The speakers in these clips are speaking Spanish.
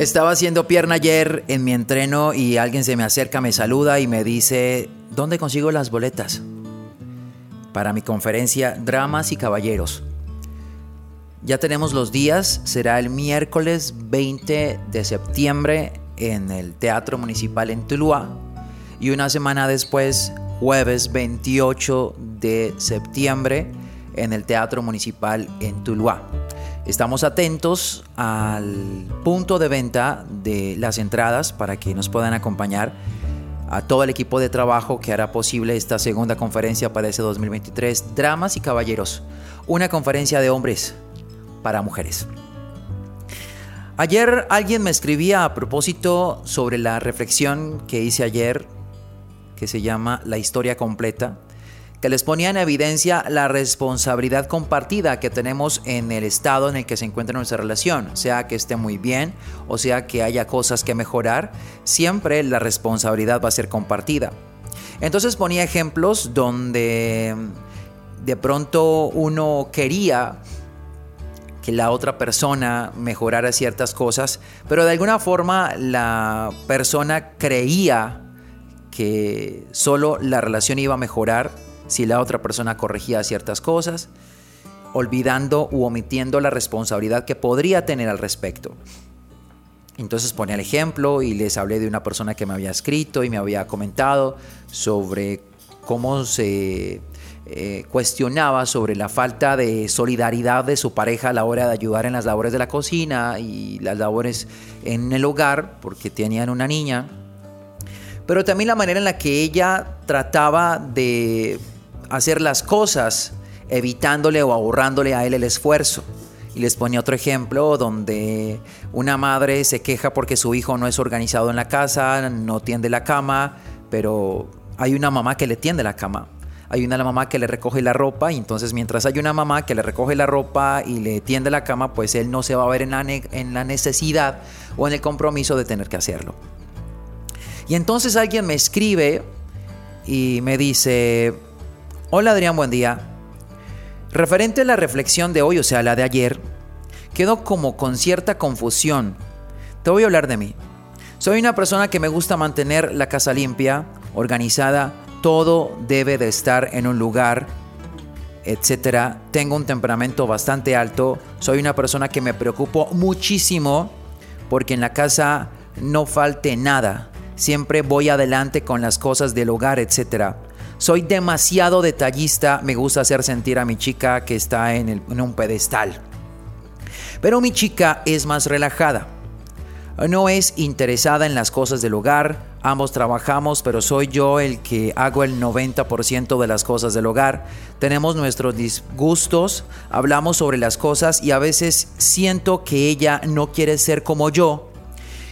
Estaba haciendo pierna ayer en mi entreno y alguien se me acerca, me saluda y me dice, ¿dónde consigo las boletas? Para mi conferencia Dramas y Caballeros. Ya tenemos los días, será el miércoles 20 de septiembre en el Teatro Municipal en Tuluá y una semana después, jueves 28 de septiembre, en el Teatro Municipal en Tuluá. Estamos atentos al punto de venta de las entradas para que nos puedan acompañar a todo el equipo de trabajo que hará posible esta segunda conferencia para ese 2023, Dramas y Caballeros, una conferencia de hombres para mujeres. Ayer alguien me escribía a propósito sobre la reflexión que hice ayer, que se llama La historia completa que les ponía en evidencia la responsabilidad compartida que tenemos en el estado en el que se encuentra nuestra relación, sea que esté muy bien o sea que haya cosas que mejorar, siempre la responsabilidad va a ser compartida. Entonces ponía ejemplos donde de pronto uno quería que la otra persona mejorara ciertas cosas, pero de alguna forma la persona creía que solo la relación iba a mejorar si la otra persona corregía ciertas cosas, olvidando u omitiendo la responsabilidad que podría tener al respecto. Entonces ponía el ejemplo y les hablé de una persona que me había escrito y me había comentado sobre cómo se eh, cuestionaba sobre la falta de solidaridad de su pareja a la hora de ayudar en las labores de la cocina y las labores en el hogar, porque tenían una niña, pero también la manera en la que ella trataba de hacer las cosas evitándole o ahorrándole a él el esfuerzo. Y les ponía otro ejemplo donde una madre se queja porque su hijo no es organizado en la casa, no tiende la cama, pero hay una mamá que le tiende la cama. Hay una mamá que le recoge la ropa y entonces mientras hay una mamá que le recoge la ropa y le tiende la cama, pues él no se va a ver en la, en la necesidad o en el compromiso de tener que hacerlo. Y entonces alguien me escribe y me dice, Hola Adrián, buen día. Referente a la reflexión de hoy, o sea, la de ayer, quedo como con cierta confusión. Te voy a hablar de mí. Soy una persona que me gusta mantener la casa limpia, organizada, todo debe de estar en un lugar, etc. Tengo un temperamento bastante alto, soy una persona que me preocupo muchísimo porque en la casa no falte nada. Siempre voy adelante con las cosas del hogar, etcétera. Soy demasiado detallista, me gusta hacer sentir a mi chica que está en, un pedestal. Pero mi chica es más relajada. No es interesada en las cosas del hogar, ambos trabajamos, pero soy yo el que hago el 90% de las cosas del hogar. Tenemos nuestros disgustos, hablamos sobre las cosas y a veces siento que ella no quiere ser como yo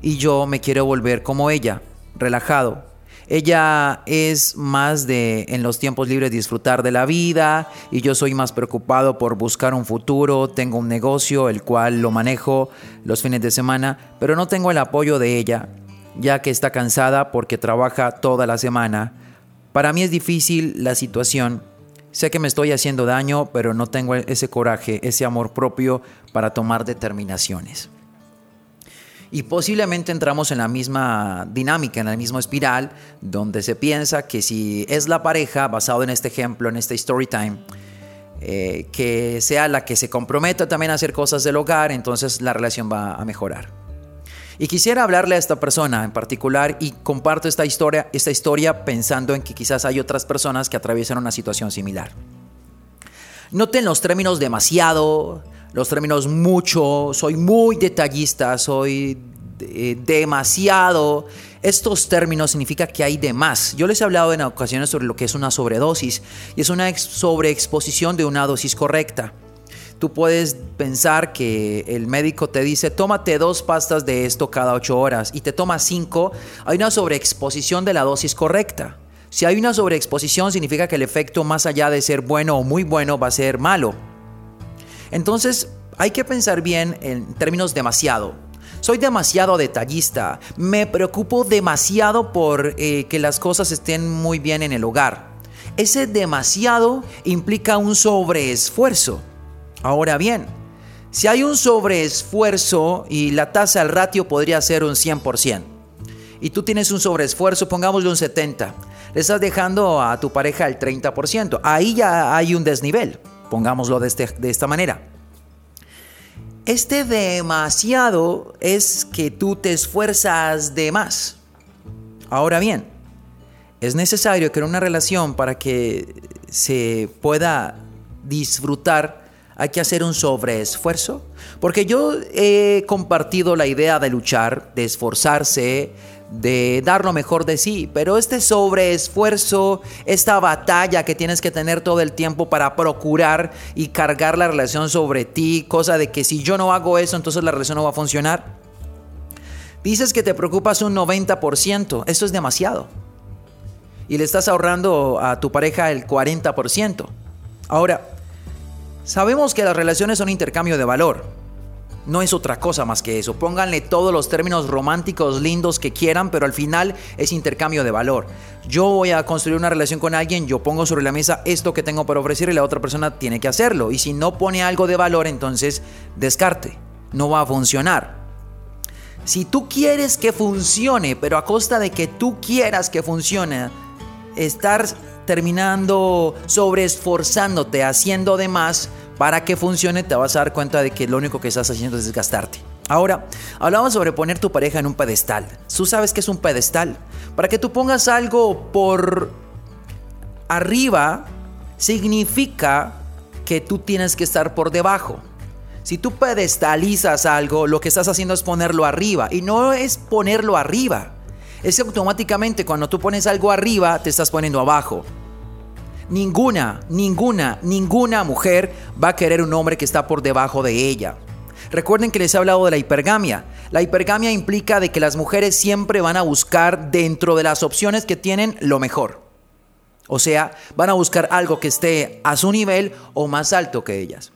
y yo me quiero volver como ella, relajado, ella es más de en los tiempos libres disfrutar de la vida y yo soy más preocupado por buscar un futuro. Tengo un negocio el cual lo manejo los fines de semana, pero no tengo el apoyo de ella, ya que está cansada porque trabaja toda la semana. Para mí es difícil la situación. Sé que me estoy haciendo daño, pero no tengo ese coraje, ese amor propio para tomar determinaciones. Y posiblemente entramos en la misma dinámica, en la misma espiral, donde se piensa que si es la pareja, basado en este ejemplo, en este story time, eh, que sea la que se comprometa también a hacer cosas del hogar, entonces la relación va a mejorar. Y quisiera hablarle a esta persona en particular y comparto esta historia, esta historia pensando en que quizás hay otras personas que atraviesan una situación similar. Noten los términos demasiado, los términos mucho, soy muy detallista, soy eh, demasiado. Estos términos significa que hay de más. Yo les he hablado en ocasiones sobre lo que es una sobredosis y es una sobreexposición de una dosis correcta. Tú puedes pensar que el médico te dice, tómate dos pastas de esto cada ocho horas y te toma cinco. Hay una sobreexposición de la dosis correcta. Si hay una sobreexposición significa que el efecto más allá de ser bueno o muy bueno va a ser malo. Entonces hay que pensar bien en términos demasiado. Soy demasiado detallista. Me preocupo demasiado por eh, que las cosas estén muy bien en el hogar. Ese demasiado implica un sobreesfuerzo. Ahora bien, si hay un sobreesfuerzo y la tasa al ratio podría ser un 100%, y tú tienes un sobreesfuerzo, pongámosle un 70%, le estás dejando a tu pareja el 30%, ahí ya hay un desnivel, pongámoslo de, este, de esta manera. Este demasiado es que tú te esfuerzas de más. Ahora bien, es necesario que en una relación para que se pueda disfrutar hay que hacer un sobreesfuerzo. Porque yo he compartido la idea de luchar, de esforzarse, de dar lo mejor de sí, pero este sobreesfuerzo, esta batalla que tienes que tener todo el tiempo para procurar y cargar la relación sobre ti, cosa de que si yo no hago eso, entonces la relación no va a funcionar. Dices que te preocupas un 90%, eso es demasiado. Y le estás ahorrando a tu pareja el 40%. Ahora, sabemos que las relaciones son intercambio de valor no es otra cosa más que eso. Pónganle todos los términos románticos lindos que quieran, pero al final es intercambio de valor. Yo voy a construir una relación con alguien, yo pongo sobre la mesa esto que tengo para ofrecer y la otra persona tiene que hacerlo. Y si no pone algo de valor, entonces descarte. No va a funcionar. Si tú quieres que funcione, pero a costa de que tú quieras que funcione, estar terminando sobre esforzándote, haciendo de más, para que funcione te vas a dar cuenta de que lo único que estás haciendo es desgastarte. Ahora, hablamos sobre poner tu pareja en un pedestal. ¿Tú sabes qué es un pedestal? Para que tú pongas algo por arriba, significa que tú tienes que estar por debajo. Si tú pedestalizas algo, lo que estás haciendo es ponerlo arriba. Y no es ponerlo arriba. Es que automáticamente cuando tú pones algo arriba, te estás poniendo abajo. Ninguna, ninguna, ninguna mujer va a querer un hombre que está por debajo de ella. Recuerden que les he hablado de la hipergamia. La hipergamia implica de que las mujeres siempre van a buscar dentro de las opciones que tienen lo mejor. O sea, van a buscar algo que esté a su nivel o más alto que ellas.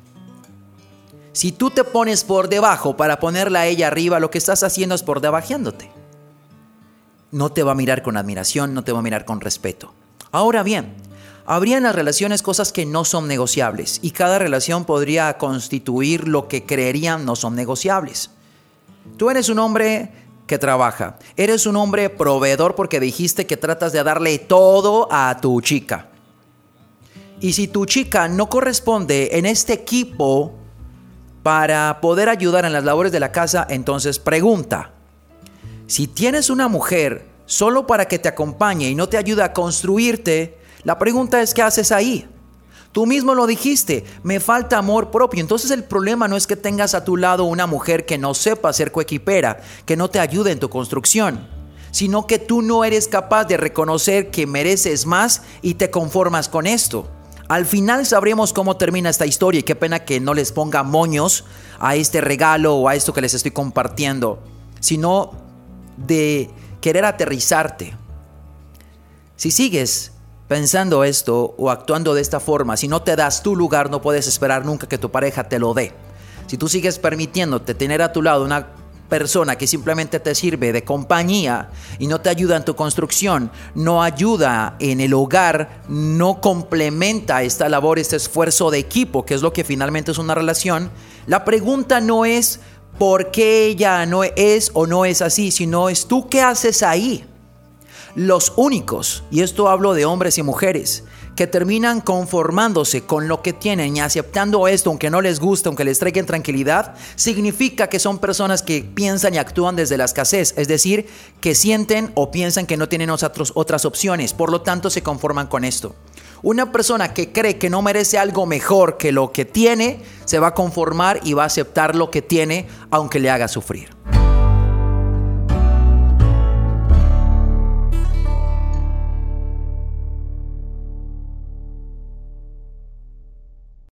Si tú te pones por debajo para ponerla a ella arriba, lo que estás haciendo es por debajeándote. No te va a mirar con admiración, no te va a mirar con respeto. Ahora bien, Habría en las relaciones cosas que no son negociables y cada relación podría constituir lo que creerían no son negociables. Tú eres un hombre que trabaja, eres un hombre proveedor porque dijiste que tratas de darle todo a tu chica. Y si tu chica no corresponde en este equipo para poder ayudar en las labores de la casa, entonces pregunta, si tienes una mujer solo para que te acompañe y no te ayuda a construirte, la pregunta es, ¿qué haces ahí? Tú mismo lo dijiste, me falta amor propio. Entonces el problema no es que tengas a tu lado una mujer que no sepa ser coequipera, que no te ayude en tu construcción, sino que tú no eres capaz de reconocer que mereces más y te conformas con esto. Al final sabremos cómo termina esta historia y qué pena que no les ponga moños a este regalo o a esto que les estoy compartiendo, sino de querer aterrizarte. Si sigues pensando esto o actuando de esta forma, si no te das tu lugar, no puedes esperar nunca que tu pareja te lo dé. Si tú sigues permitiéndote tener a tu lado una persona que simplemente te sirve de compañía y no te ayuda en tu construcción, no ayuda en el hogar, no complementa esta labor, este esfuerzo de equipo, que es lo que finalmente es una relación, la pregunta no es por qué ella no es o no es así, sino es tú qué haces ahí. Los únicos, y esto hablo de hombres y mujeres, que terminan conformándose con lo que tienen y aceptando esto, aunque no les guste, aunque les traigan tranquilidad, significa que son personas que piensan y actúan desde la escasez, es decir, que sienten o piensan que no tienen otras opciones, por lo tanto se conforman con esto. Una persona que cree que no merece algo mejor que lo que tiene, se va a conformar y va a aceptar lo que tiene, aunque le haga sufrir.